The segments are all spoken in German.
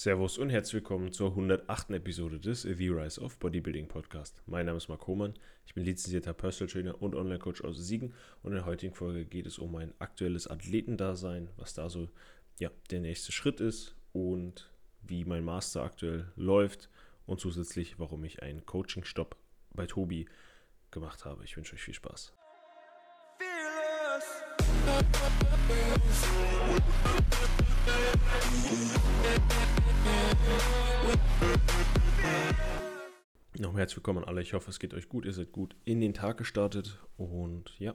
Servus und herzlich willkommen zur 108. Episode des The Rise of Bodybuilding Podcast. Mein Name ist Marc Hohmann, ich bin lizenzierter Personal Trainer und Online-Coach aus Siegen und in der heutigen Folge geht es um mein aktuelles Athletendasein, was da so ja, der nächste Schritt ist und wie mein Master aktuell läuft und zusätzlich, warum ich einen Coaching-Stopp bei Tobi gemacht habe. Ich wünsche euch viel Spaß. Nochmal herzlich willkommen an alle. Ich hoffe, es geht euch gut. Ihr seid gut in den Tag gestartet. Und ja,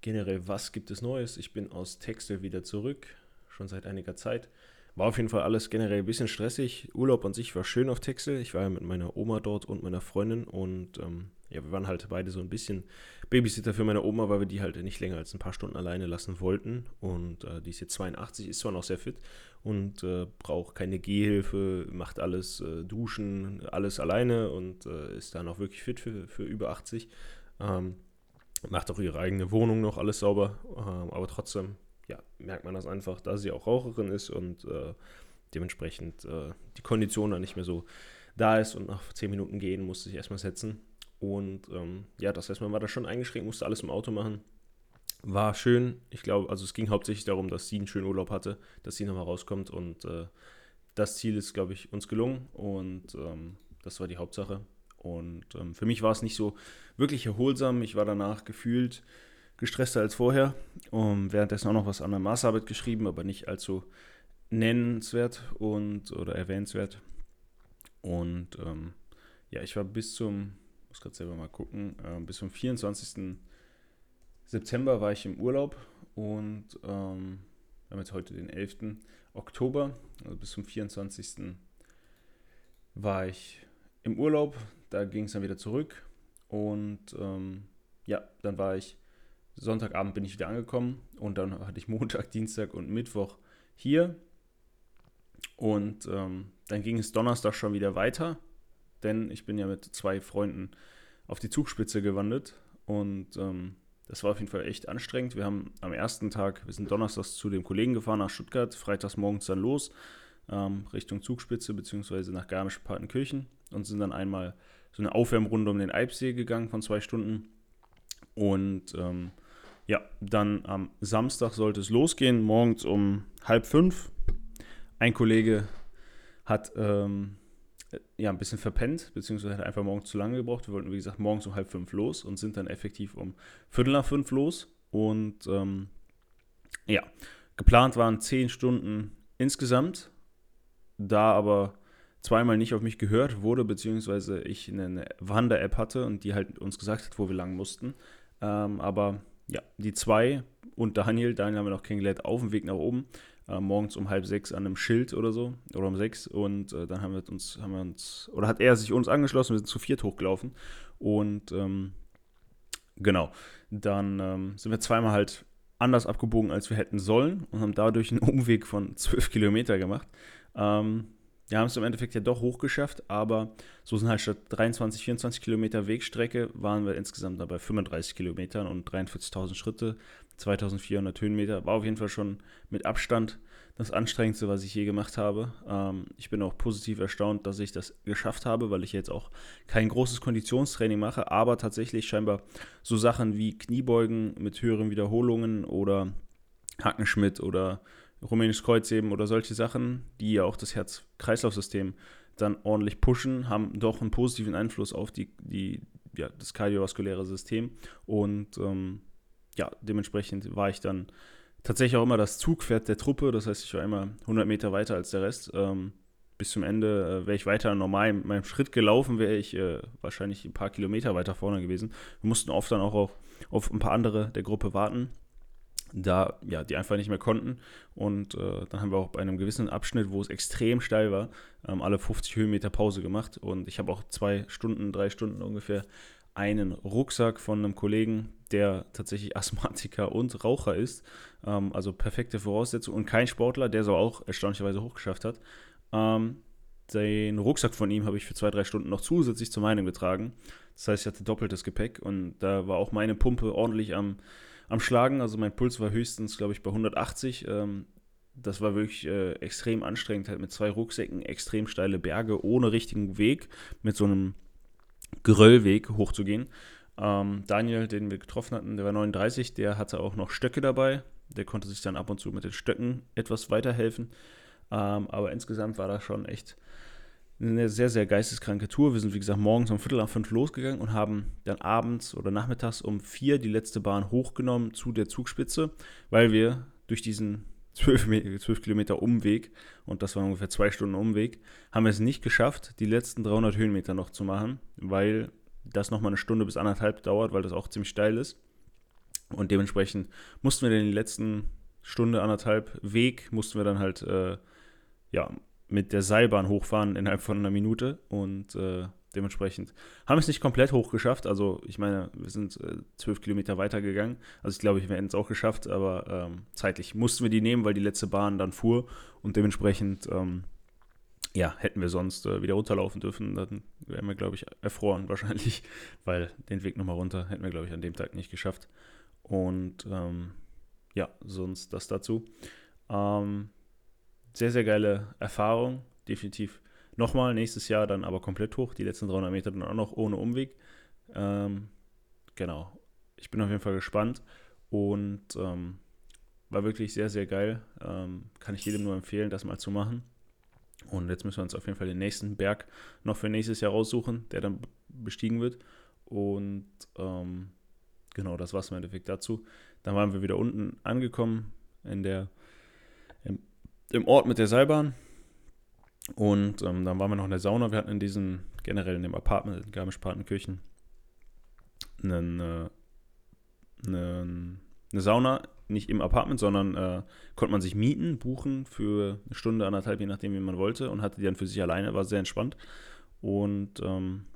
generell, was gibt es Neues? Ich bin aus Texte wieder zurück, schon seit einiger Zeit. War auf jeden Fall alles generell ein bisschen stressig. Urlaub an sich war schön auf Texel. Ich war ja mit meiner Oma dort und meiner Freundin und ähm, ja, wir waren halt beide so ein bisschen Babysitter für meine Oma, weil wir die halt nicht länger als ein paar Stunden alleine lassen wollten. Und äh, die ist jetzt 82, ist zwar noch sehr fit und äh, braucht keine Gehhilfe, macht alles, äh, Duschen, alles alleine und äh, ist dann auch wirklich fit für, für über 80. Ähm, macht auch ihre eigene Wohnung noch alles sauber, ähm, aber trotzdem ja, merkt man das einfach, da sie auch Raucherin ist und äh, dementsprechend äh, die Kondition dann nicht mehr so da ist und nach 10 Minuten gehen musste ich erstmal setzen. Und ähm, ja, das heißt, man war da schon eingeschränkt, musste alles im Auto machen. War schön. Ich glaube, also es ging hauptsächlich darum, dass sie einen schönen Urlaub hatte, dass sie nochmal rauskommt. Und äh, das Ziel ist, glaube ich, uns gelungen. Und ähm, das war die Hauptsache. Und ähm, für mich war es nicht so wirklich erholsam. Ich war danach gefühlt gestresster als vorher. Und währenddessen auch noch was an der Maßarbeit geschrieben, aber nicht allzu nennenswert und oder erwähnenswert. Und ähm, ja, ich war bis zum muss gerade selber mal gucken, äh, bis zum 24. September war ich im Urlaub und ähm, wir haben jetzt heute den 11. Oktober, also bis zum 24. war ich im Urlaub, da ging es dann wieder zurück und ähm, ja, dann war ich, Sonntagabend bin ich wieder angekommen und dann hatte ich Montag, Dienstag und Mittwoch hier und ähm, dann ging es Donnerstag schon wieder weiter denn ich bin ja mit zwei Freunden auf die Zugspitze gewandert und ähm, das war auf jeden Fall echt anstrengend. Wir haben am ersten Tag, wir sind donnerstags zu dem Kollegen gefahren nach Stuttgart, freitags morgens dann los ähm, Richtung Zugspitze beziehungsweise nach Garmisch-Partenkirchen und sind dann einmal so eine Aufwärmrunde um den Eibsee gegangen von zwei Stunden und ähm, ja, dann am Samstag sollte es losgehen, morgens um halb fünf. Ein Kollege hat ähm, ja, ein bisschen verpennt, beziehungsweise hat einfach morgens zu lange gebraucht. Wir wollten, wie gesagt, morgens um halb fünf los und sind dann effektiv um Viertel nach fünf los. Und ähm, ja, geplant waren zehn Stunden insgesamt. Da aber zweimal nicht auf mich gehört wurde, beziehungsweise ich eine Wander-App hatte und die halt uns gesagt hat, wo wir lang mussten. Ähm, aber ja, die zwei und Daniel, Daniel haben wir noch kennengelernt, auf dem Weg nach oben, äh, morgens um halb sechs an einem Schild oder so, oder um sechs. Und äh, dann haben wir uns, haben wir uns, oder hat er sich uns angeschlossen, wir sind zu viert hochgelaufen. Und ähm, genau, dann ähm, sind wir zweimal halt anders abgebogen, als wir hätten sollen und haben dadurch einen Umweg von zwölf Kilometer gemacht. Ähm, wir haben es im Endeffekt ja doch hochgeschafft, aber so sind halt statt 23, 24 Kilometer Wegstrecke waren wir insgesamt dabei 35 Kilometern und 43.000 Schritte, 2400 Höhenmeter. War auf jeden Fall schon mit Abstand das anstrengendste, was ich je gemacht habe. Ähm, ich bin auch positiv erstaunt, dass ich das geschafft habe, weil ich jetzt auch kein großes Konditionstraining mache, aber tatsächlich scheinbar so Sachen wie Kniebeugen mit höheren Wiederholungen oder Hackenschmidt oder rumänisches Kreuzheben oder solche Sachen, die ja auch das Herz-Kreislauf-System dann ordentlich pushen, haben doch einen positiven Einfluss auf die, die, ja, das kardiovaskuläre System. Und ähm, ja, dementsprechend war ich dann tatsächlich auch immer das Zugpferd der Truppe. Das heißt, ich war immer 100 Meter weiter als der Rest. Ähm, bis zum Ende äh, wäre ich weiter normal mit meinem Schritt gelaufen, wäre ich äh, wahrscheinlich ein paar Kilometer weiter vorne gewesen. Wir mussten oft dann auch auf, auf ein paar andere der Gruppe warten da ja, die einfach nicht mehr konnten. Und äh, dann haben wir auch bei einem gewissen Abschnitt, wo es extrem steil war, ähm, alle 50 Höhenmeter Pause gemacht. Und ich habe auch zwei Stunden, drei Stunden ungefähr einen Rucksack von einem Kollegen, der tatsächlich Asthmatiker und Raucher ist. Ähm, also perfekte Voraussetzung und kein Sportler, der so auch erstaunlicherweise hochgeschafft hat. Ähm, den Rucksack von ihm habe ich für zwei, drei Stunden noch zusätzlich zu meinem getragen. Das heißt, ich hatte doppeltes Gepäck und da war auch meine Pumpe ordentlich am am Schlagen. Also mein Puls war höchstens, glaube ich, bei 180. Ähm, das war wirklich äh, extrem anstrengend, halt mit zwei Rucksäcken extrem steile Berge ohne richtigen Weg, mit so einem Geröllweg hochzugehen. Ähm, Daniel, den wir getroffen hatten, der war 39, der hatte auch noch Stöcke dabei. Der konnte sich dann ab und zu mit den Stöcken etwas weiterhelfen. Ähm, aber insgesamt war das schon echt eine sehr, sehr geisteskranke Tour. Wir sind, wie gesagt, morgens um Viertel nach fünf losgegangen und haben dann abends oder nachmittags um vier die letzte Bahn hochgenommen zu der Zugspitze, weil wir durch diesen 12, 12 Kilometer Umweg, und das war ungefähr zwei Stunden Umweg, haben wir es nicht geschafft, die letzten 300 Höhenmeter noch zu machen, weil das nochmal eine Stunde bis anderthalb dauert, weil das auch ziemlich steil ist. Und dementsprechend mussten wir die letzten Stunde, anderthalb Weg, mussten wir dann halt, äh, ja, mit der Seilbahn hochfahren innerhalb von einer Minute und äh, dementsprechend haben wir es nicht komplett hochgeschafft. Also ich meine, wir sind äh, zwölf Kilometer weitergegangen. Also ich glaube, wir hätten es auch geschafft, aber ähm, zeitlich mussten wir die nehmen, weil die letzte Bahn dann fuhr und dementsprechend ähm, ja, hätten wir sonst äh, wieder runterlaufen dürfen, dann wären wir, glaube ich, erfroren wahrscheinlich, weil den Weg nochmal runter hätten wir, glaube ich, an dem Tag nicht geschafft. Und ähm, ja, sonst das dazu. Ähm, sehr, sehr geile Erfahrung, definitiv. Nochmal nächstes Jahr dann aber komplett hoch, die letzten 300 Meter dann auch noch ohne Umweg. Ähm, genau, ich bin auf jeden Fall gespannt und ähm, war wirklich sehr, sehr geil. Ähm, kann ich jedem nur empfehlen, das mal zu machen. Und jetzt müssen wir uns auf jeden Fall den nächsten Berg noch für nächstes Jahr raussuchen, der dann bestiegen wird. Und ähm, genau, das war es im Endeffekt dazu. Dann waren wir wieder unten angekommen in der, im im Ort mit der Seilbahn. Und ähm, dann waren wir noch in der Sauna. Wir hatten in diesem, generell in dem Apartment in Garmisch-Partenkirchen, einen, äh, einen, eine Sauna, nicht im Apartment, sondern äh, konnte man sich mieten, buchen für eine Stunde, anderthalb, je nachdem, wie man wollte. Und hatte die dann für sich alleine, war sehr entspannt. Und ähm,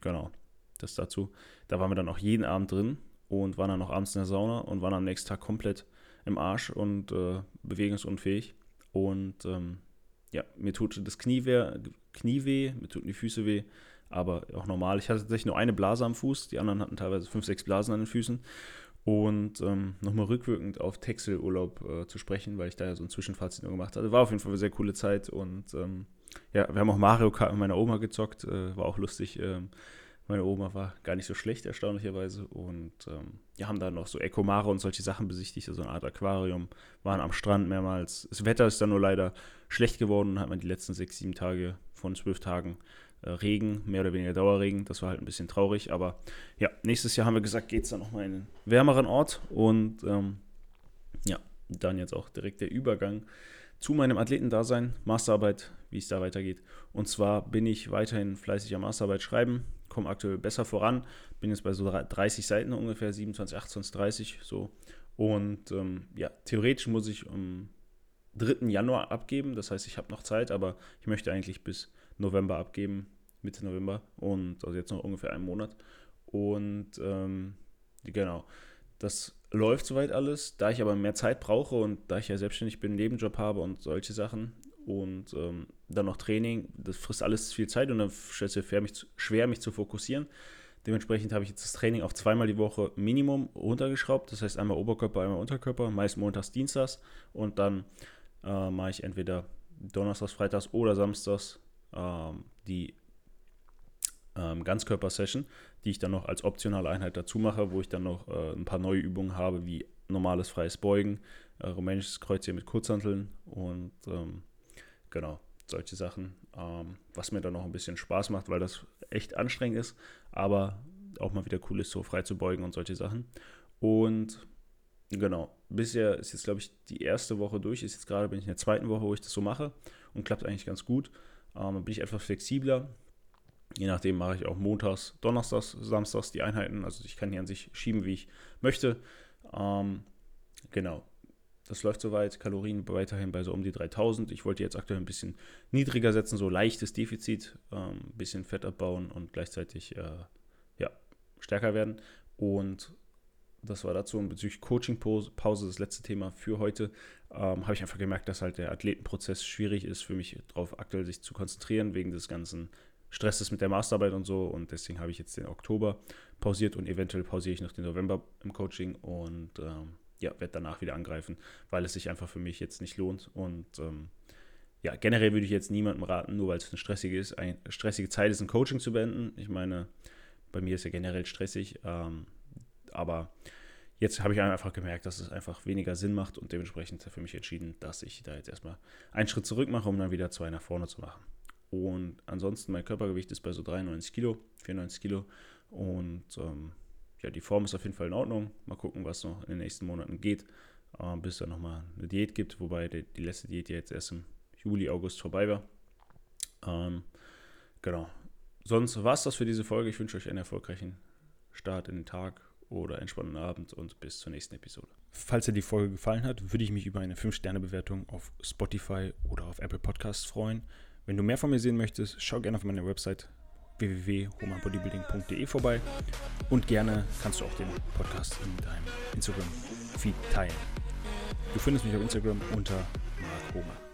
genau, das dazu. Da waren wir dann auch jeden Abend drin und waren dann noch abends in der Sauna und waren am nächsten Tag komplett im Arsch und äh, bewegungsunfähig. Und ähm, ja, mir tut das Knie weh, Knie weh, mir tun die Füße weh, aber auch normal. Ich hatte tatsächlich nur eine Blase am Fuß, die anderen hatten teilweise fünf, sechs Blasen an den Füßen. Und ähm, nochmal rückwirkend auf Texelurlaub äh, zu sprechen, weil ich da ja so ein Zwischenfazit nur gemacht hatte. War auf jeden Fall eine sehr coole Zeit und ähm, ja, wir haben auch Mario Kart mit meiner Oma gezockt, äh, war auch lustig. Ähm, meine Oma war gar nicht so schlecht, erstaunlicherweise. Und ähm, wir haben da noch so Ekomare und solche Sachen besichtigt, so eine Art Aquarium, waren am Strand mehrmals. Das Wetter ist dann nur leider schlecht geworden. Hat man die letzten sechs, sieben Tage von zwölf Tagen äh, Regen, mehr oder weniger Dauerregen. Das war halt ein bisschen traurig. Aber ja, nächstes Jahr haben wir gesagt, geht es dann nochmal in einen wärmeren Ort. Und ähm, ja, dann jetzt auch direkt der Übergang zu meinem Athletendasein, Masterarbeit, wie es da weitergeht. Und zwar bin ich weiterhin fleißig am Masterarbeit schreiben, komme aktuell besser voran, bin jetzt bei so 30 Seiten ungefähr, 27, 28, 30 so. Und ähm, ja, theoretisch muss ich am 3. Januar abgeben, das heißt, ich habe noch Zeit, aber ich möchte eigentlich bis November abgeben, Mitte November und also jetzt noch ungefähr einen Monat. Und ähm, genau, das läuft soweit alles. Da ich aber mehr Zeit brauche und da ich ja selbstständig bin, Nebenjob habe und solche Sachen, und ähm, dann noch Training, das frisst alles viel Zeit und dann stellt es mir mich, schwer, mich zu fokussieren. Dementsprechend habe ich jetzt das Training auf zweimal die Woche Minimum runtergeschraubt. Das heißt einmal Oberkörper, einmal Unterkörper, meist montags, dienstags. Und dann äh, mache ich entweder donnerstags, freitags oder samstags ähm, die ähm, Ganzkörper-Session, die ich dann noch als optionale Einheit dazu mache, wo ich dann noch äh, ein paar neue Übungen habe, wie normales freies Beugen, äh, rumänisches Kreuzheben mit Kurzhanteln und ähm, Genau, solche Sachen. Ähm, was mir dann noch ein bisschen Spaß macht, weil das echt anstrengend ist, aber auch mal wieder cool ist, so frei zu beugen und solche Sachen. Und genau, bisher ist jetzt, glaube ich, die erste Woche durch. Ist jetzt gerade, bin ich in der zweiten Woche, wo ich das so mache und klappt eigentlich ganz gut. Ähm, bin ich etwas flexibler. Je nachdem mache ich auch montags, donnerstags, samstags die Einheiten. Also ich kann hier an sich schieben, wie ich möchte. Ähm, genau. Das läuft soweit. Kalorien weiterhin bei so um die 3000. Ich wollte jetzt aktuell ein bisschen niedriger setzen, so leichtes Defizit, ein ähm, bisschen Fett abbauen und gleichzeitig äh, ja, stärker werden. Und das war dazu. Und bezüglich Coaching-Pause, das letzte Thema für heute, ähm, habe ich einfach gemerkt, dass halt der Athletenprozess schwierig ist für mich, darauf aktuell sich zu konzentrieren, wegen des ganzen Stresses mit der Masterarbeit und so. Und deswegen habe ich jetzt den Oktober pausiert und eventuell pausiere ich noch den November im Coaching. Und ähm, ja, werde danach wieder angreifen, weil es sich einfach für mich jetzt nicht lohnt. Und ähm, ja, generell würde ich jetzt niemandem raten, nur weil es eine stressige, ist, eine stressige Zeit ist, ein Coaching zu beenden. Ich meine, bei mir ist ja generell stressig, ähm, aber jetzt habe ich einfach gemerkt, dass es einfach weniger Sinn macht und dementsprechend für mich entschieden, dass ich da jetzt erstmal einen Schritt zurück mache, um dann wieder zwei nach vorne zu machen. Und ansonsten, mein Körpergewicht ist bei so 93 Kilo, 94 Kilo und ähm, ja, die Form ist auf jeden Fall in Ordnung. Mal gucken, was noch in den nächsten Monaten geht, äh, bis es nochmal eine Diät gibt, wobei die, die letzte Diät ja jetzt erst im Juli, August vorbei war. Ähm, genau. Sonst war es das für diese Folge. Ich wünsche euch einen erfolgreichen Start in den Tag oder entspannten Abend und bis zur nächsten Episode. Falls dir die Folge gefallen hat, würde ich mich über eine 5-Sterne-Bewertung auf Spotify oder auf Apple Podcasts freuen. Wenn du mehr von mir sehen möchtest, schau gerne auf meine Website www.homabodybuilding.de vorbei und gerne kannst du auch den Podcast in deinem Instagram-Feed teilen. Du findest mich auf Instagram unter Mark Homer.